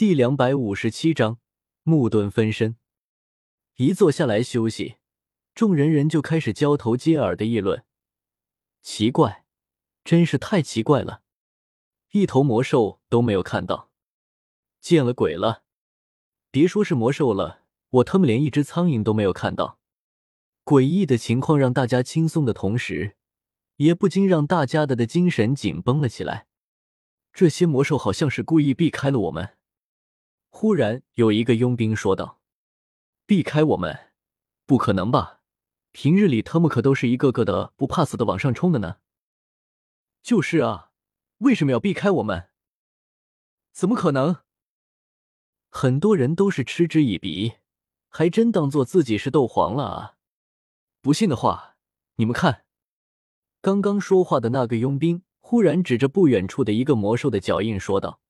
第两百五十七章木盾分身。一坐下来休息，众人人就开始交头接耳的议论。奇怪，真是太奇怪了，一头魔兽都没有看到，见了鬼了！别说是魔兽了，我他妈连一只苍蝇都没有看到。诡异的情况让大家轻松的同时，也不禁让大家的的精神紧绷了起来。这些魔兽好像是故意避开了我们。忽然有一个佣兵说道：“避开我们？不可能吧！平日里他们可都是一个个的不怕死的往上冲的呢。”“就是啊，为什么要避开我们？怎么可能？”很多人都是嗤之以鼻，还真当做自己是斗皇了啊！不信的话，你们看，刚刚说话的那个佣兵忽然指着不远处的一个魔兽的脚印说道：“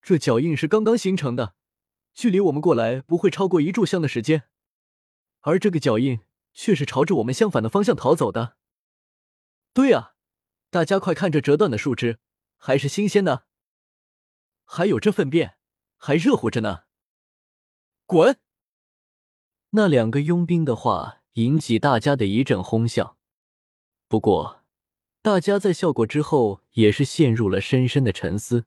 这脚印是刚刚形成的。”距离我们过来不会超过一炷香的时间，而这个脚印却是朝着我们相反的方向逃走的。对呀，大家快看这折断的树枝，还是新鲜的，还有这粪便还热乎着呢。滚！那两个佣兵的话引起大家的一阵哄笑，不过大家在笑过之后也是陷入了深深的沉思，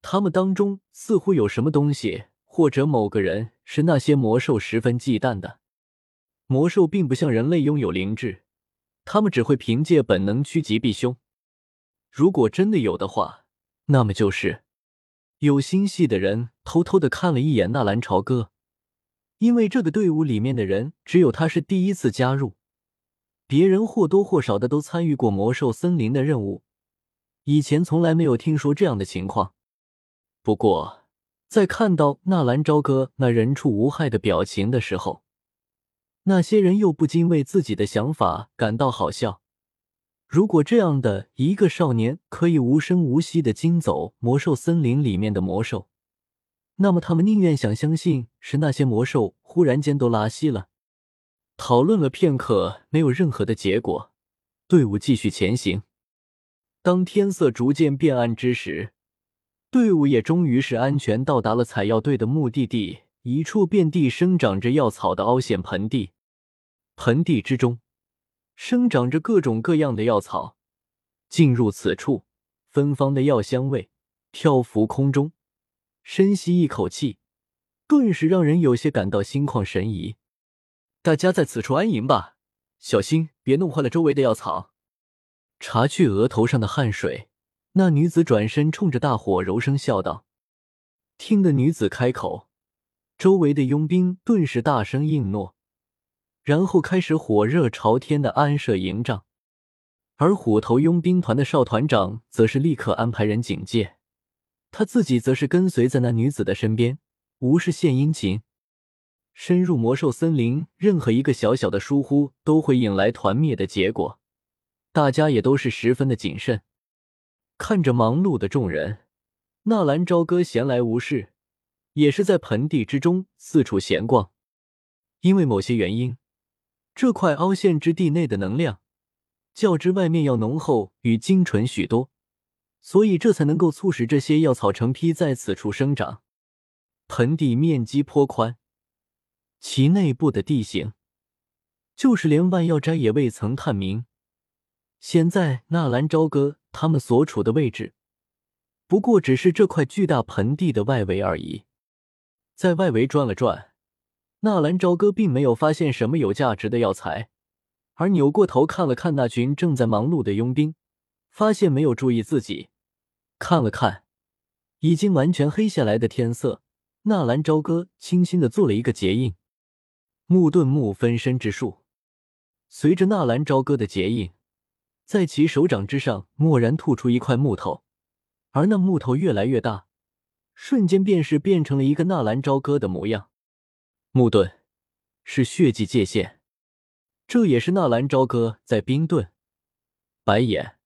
他们当中似乎有什么东西。或者某个人是那些魔兽十分忌惮的。魔兽并不像人类拥有灵智，他们只会凭借本能趋吉避凶。如果真的有的话，那么就是有心系的人偷偷的看了一眼纳兰朝歌，因为这个队伍里面的人只有他是第一次加入，别人或多或少的都参与过魔兽森林的任务，以前从来没有听说这样的情况。不过。在看到纳兰朝歌那人畜无害的表情的时候，那些人又不禁为自己的想法感到好笑。如果这样的一个少年可以无声无息的惊走魔兽森林里面的魔兽，那么他们宁愿想相信是那些魔兽忽然间都拉稀了。讨论了片刻，没有任何的结果，队伍继续前行。当天色逐渐变暗之时。队伍也终于是安全到达了采药队的目的地，一处遍地生长着药草的凹陷盆地。盆地之中生长着各种各样的药草。进入此处，芬芳的药香味漂浮空中。深吸一口气，顿时让人有些感到心旷神怡。大家在此处安营吧，小心别弄坏了周围的药草。擦去额头上的汗水。那女子转身冲着大伙柔声笑道：“听得女子开口，周围的佣兵顿时大声应诺，然后开始火热朝天的安设营帐。而虎头佣兵团的少团长则是立刻安排人警戒，他自己则是跟随在那女子的身边，无事献殷勤。深入魔兽森林，任何一个小小的疏忽都会引来团灭的结果，大家也都是十分的谨慎。”看着忙碌的众人，纳兰朝歌闲来无事，也是在盆地之中四处闲逛。因为某些原因，这块凹陷之地内的能量较之外面要浓厚与精纯许多，所以这才能够促使这些药草成批在此处生长。盆地面积颇宽，其内部的地形，就是连万药斋也未曾探明。现在纳兰朝歌。他们所处的位置，不过只是这块巨大盆地的外围而已。在外围转了转，纳兰朝歌并没有发现什么有价值的药材，而扭过头看了看那群正在忙碌的佣兵，发现没有注意自己，看了看已经完全黑下来的天色，纳兰朝歌轻轻的做了一个结印，木盾木分身之术。随着纳兰朝歌的结印。在其手掌之上，蓦然吐出一块木头，而那木头越来越大，瞬间便是变成了一个纳兰朝歌的模样。木盾是血迹界限，这也是纳兰朝歌在冰盾、白眼、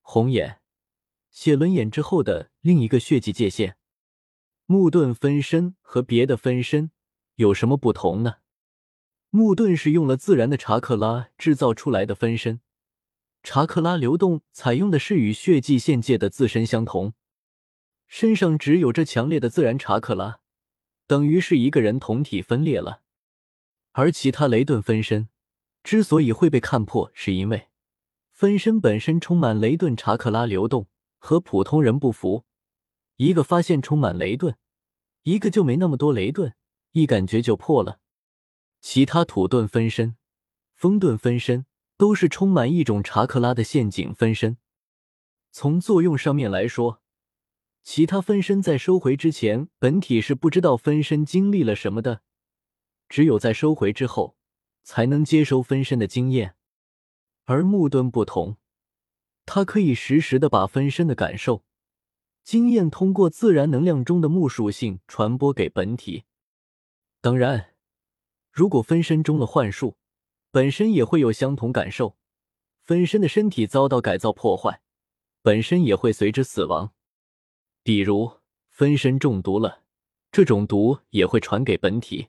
红眼、血轮眼之后的另一个血迹界限。木盾分身和别的分身有什么不同呢？木盾是用了自然的查克拉制造出来的分身。查克拉流动采用的是与血迹限界的自身相同，身上只有这强烈的自然查克拉，等于是一个人同体分裂了。而其他雷顿分身之所以会被看破，是因为分身本身充满雷顿查克拉流动，和普通人不符。一个发现充满雷顿，一个就没那么多雷顿，一感觉就破了。其他土遁分身、风遁分身都是充满一种查克拉的陷阱分身。从作用上面来说，其他分身在收回之前，本体是不知道分身经历了什么的。只有在收回之后，才能接收分身的经验。而木盾不同，它可以实时的把分身的感受、经验通过自然能量中的木属性传播给本体。当然，如果分身中了幻术，本身也会有相同感受。分身的身体遭到改造破坏，本身也会随之死亡。比如分身中毒了，这种毒也会传给本体。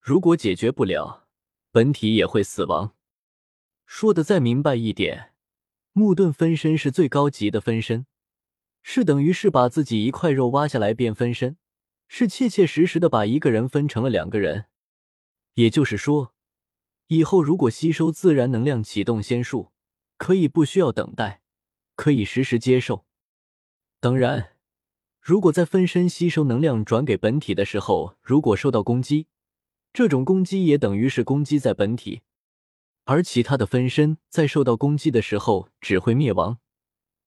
如果解决不了，本体也会死亡。说的再明白一点，木盾分身是最高级的分身，是等于是把自己一块肉挖下来变分身，是切切实实的把一个人分成了两个人。也就是说，以后如果吸收自然能量启动仙术，可以不需要等待，可以实时接受。当然，如果在分身吸收能量转给本体的时候，如果受到攻击，这种攻击也等于是攻击在本体，而其他的分身在受到攻击的时候只会灭亡，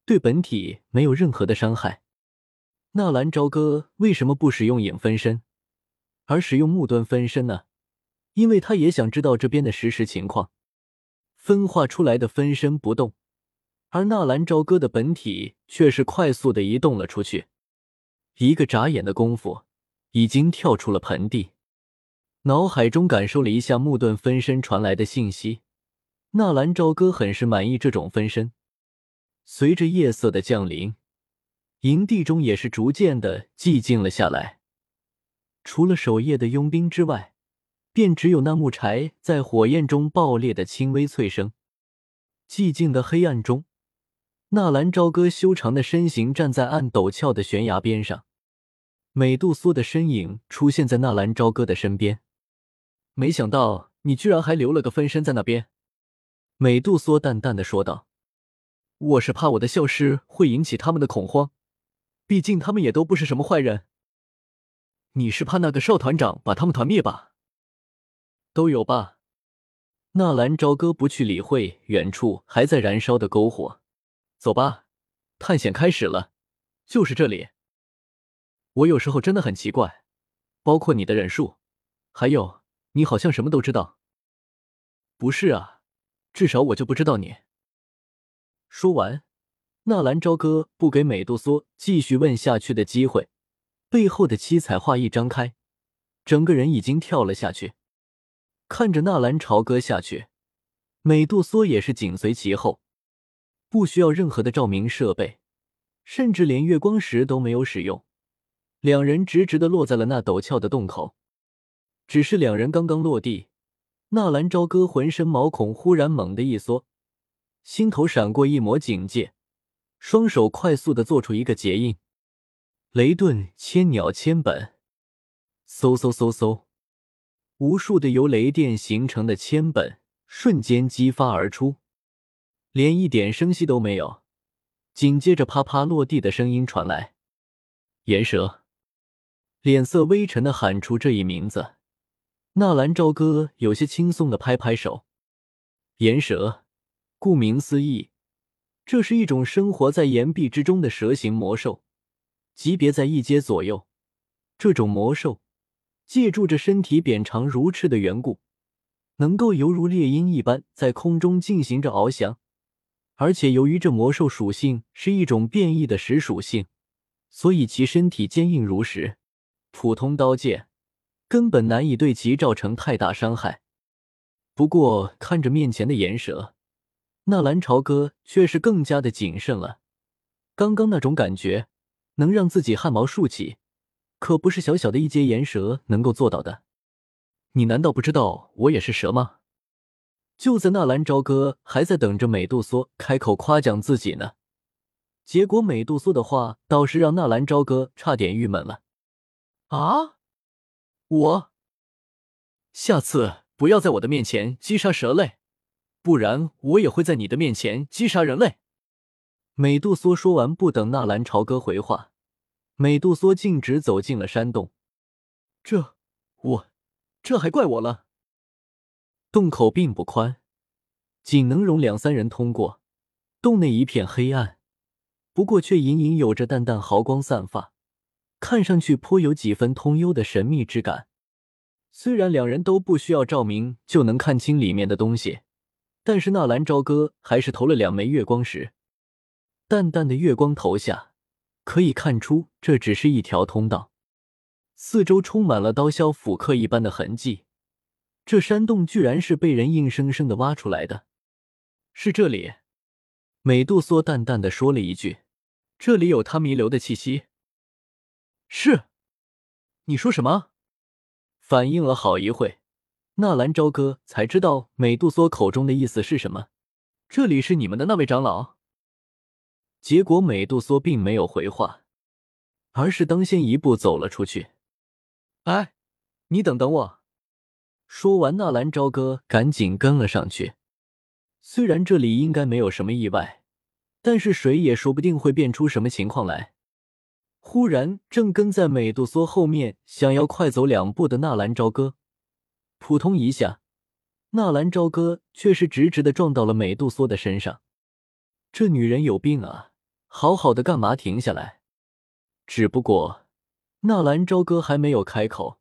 对本体没有任何的伤害。纳兰朝歌为什么不使用影分身，而使用木盾分身呢？因为他也想知道这边的实时情况。分化出来的分身不动，而纳兰朝歌的本体却是快速的移动了出去，一个眨眼的功夫，已经跳出了盆地。脑海中感受了一下木盾分身传来的信息，纳兰朝歌很是满意这种分身。随着夜色的降临，营地中也是逐渐的寂静了下来。除了守夜的佣兵之外，便只有那木柴在火焰中爆裂的轻微脆声。寂静的黑暗中，纳兰朝歌修长的身形站在暗陡峭的悬崖边上，美杜莎的身影出现在纳兰朝歌的身边。没想到你居然还留了个分身在那边，美杜莎淡淡的说道：“我是怕我的消失会引起他们的恐慌，毕竟他们也都不是什么坏人。你是怕那个少团长把他们团灭吧？都有吧。”纳兰朝歌不去理会远处还在燃烧的篝火，走吧，探险开始了，就是这里。我有时候真的很奇怪，包括你的忍术，还有。你好像什么都知道，不是啊？至少我就不知道你。说完，纳兰朝歌不给美杜莎继续问下去的机会，背后的七彩画一张开，整个人已经跳了下去。看着纳兰朝歌下去，美杜莎也是紧随其后，不需要任何的照明设备，甚至连月光石都没有使用，两人直直的落在了那陡峭的洞口。只是两人刚刚落地，纳兰朝歌浑身毛孔忽然猛地一缩，心头闪过一抹警戒，双手快速的做出一个结印，雷遁千鸟千本，嗖嗖嗖嗖，无数的由雷电形成的千本瞬间激发而出，连一点声息都没有。紧接着啪啪落地的声音传来，岩蛇，脸色微沉的喊出这一名字。纳兰朝歌有些轻松的拍拍手，岩蛇，顾名思义，这是一种生活在岩壁之中的蛇形魔兽，级别在一阶左右。这种魔兽借助着身体扁长如翅的缘故，能够犹如猎鹰一般在空中进行着翱翔，而且由于这魔兽属性是一种变异的石属性，所以其身体坚硬如石，普通刀剑。根本难以对其造成太大伤害。不过看着面前的岩蛇，纳兰朝歌却是更加的谨慎了。刚刚那种感觉能让自己汗毛竖起，可不是小小的一阶岩蛇能够做到的。你难道不知道我也是蛇吗？就在纳兰朝歌还在等着美杜莎开口夸奖自己呢，结果美杜莎的话倒是让纳兰朝歌差点郁闷了。啊！我下次不要在我的面前击杀蛇类，不然我也会在你的面前击杀人类。美杜莎说完，不等纳兰朝歌回话，美杜莎径直走进了山洞。这我这还怪我了。洞口并不宽，仅能容两三人通过。洞内一片黑暗，不过却隐隐有着淡淡毫光散发，看上去颇有几分通幽的神秘之感。虽然两人都不需要照明就能看清里面的东西，但是纳兰朝歌还是投了两枚月光石。淡淡的月光投下，可以看出这只是一条通道，四周充满了刀削斧刻一般的痕迹。这山洞居然是被人硬生生的挖出来的，是这里？美杜莎淡淡的说了一句：“这里有他弥留的气息。”是，你说什么？反应了好一会，纳兰朝歌才知道美杜莎口中的意思是什么。这里是你们的那位长老。结果美杜莎并没有回话，而是当先一步走了出去。哎，你等等我。说完，纳兰朝歌赶紧跟了上去。虽然这里应该没有什么意外，但是谁也说不定会变出什么情况来。忽然，正跟在美杜莎后面想要快走两步的纳兰朝歌，扑通一下，纳兰朝歌却是直直的撞到了美杜莎的身上。这女人有病啊！好好的干嘛停下来？只不过，纳兰朝歌还没有开口。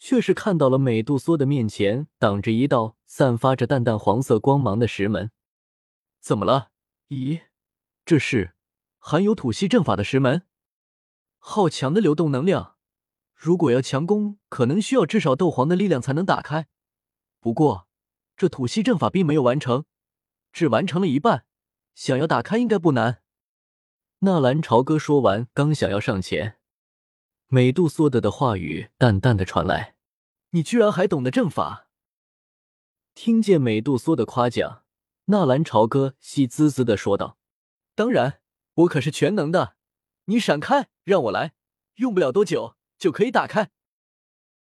却是看到了美杜莎的面前挡着一道散发着淡淡黄色光芒的石门，怎么了？咦，这是含有吐息阵法的石门，好强的流动能量！如果要强攻，可能需要至少斗皇的力量才能打开。不过，这吐息阵法并没有完成，只完成了一半，想要打开应该不难。纳兰朝歌说完，刚想要上前。美杜莎的的话语淡淡的传来：“你居然还懂得阵法。”听见美杜莎的夸奖，纳兰朝歌喜滋滋的说道：“当然，我可是全能的。你闪开，让我来，用不了多久就可以打开。”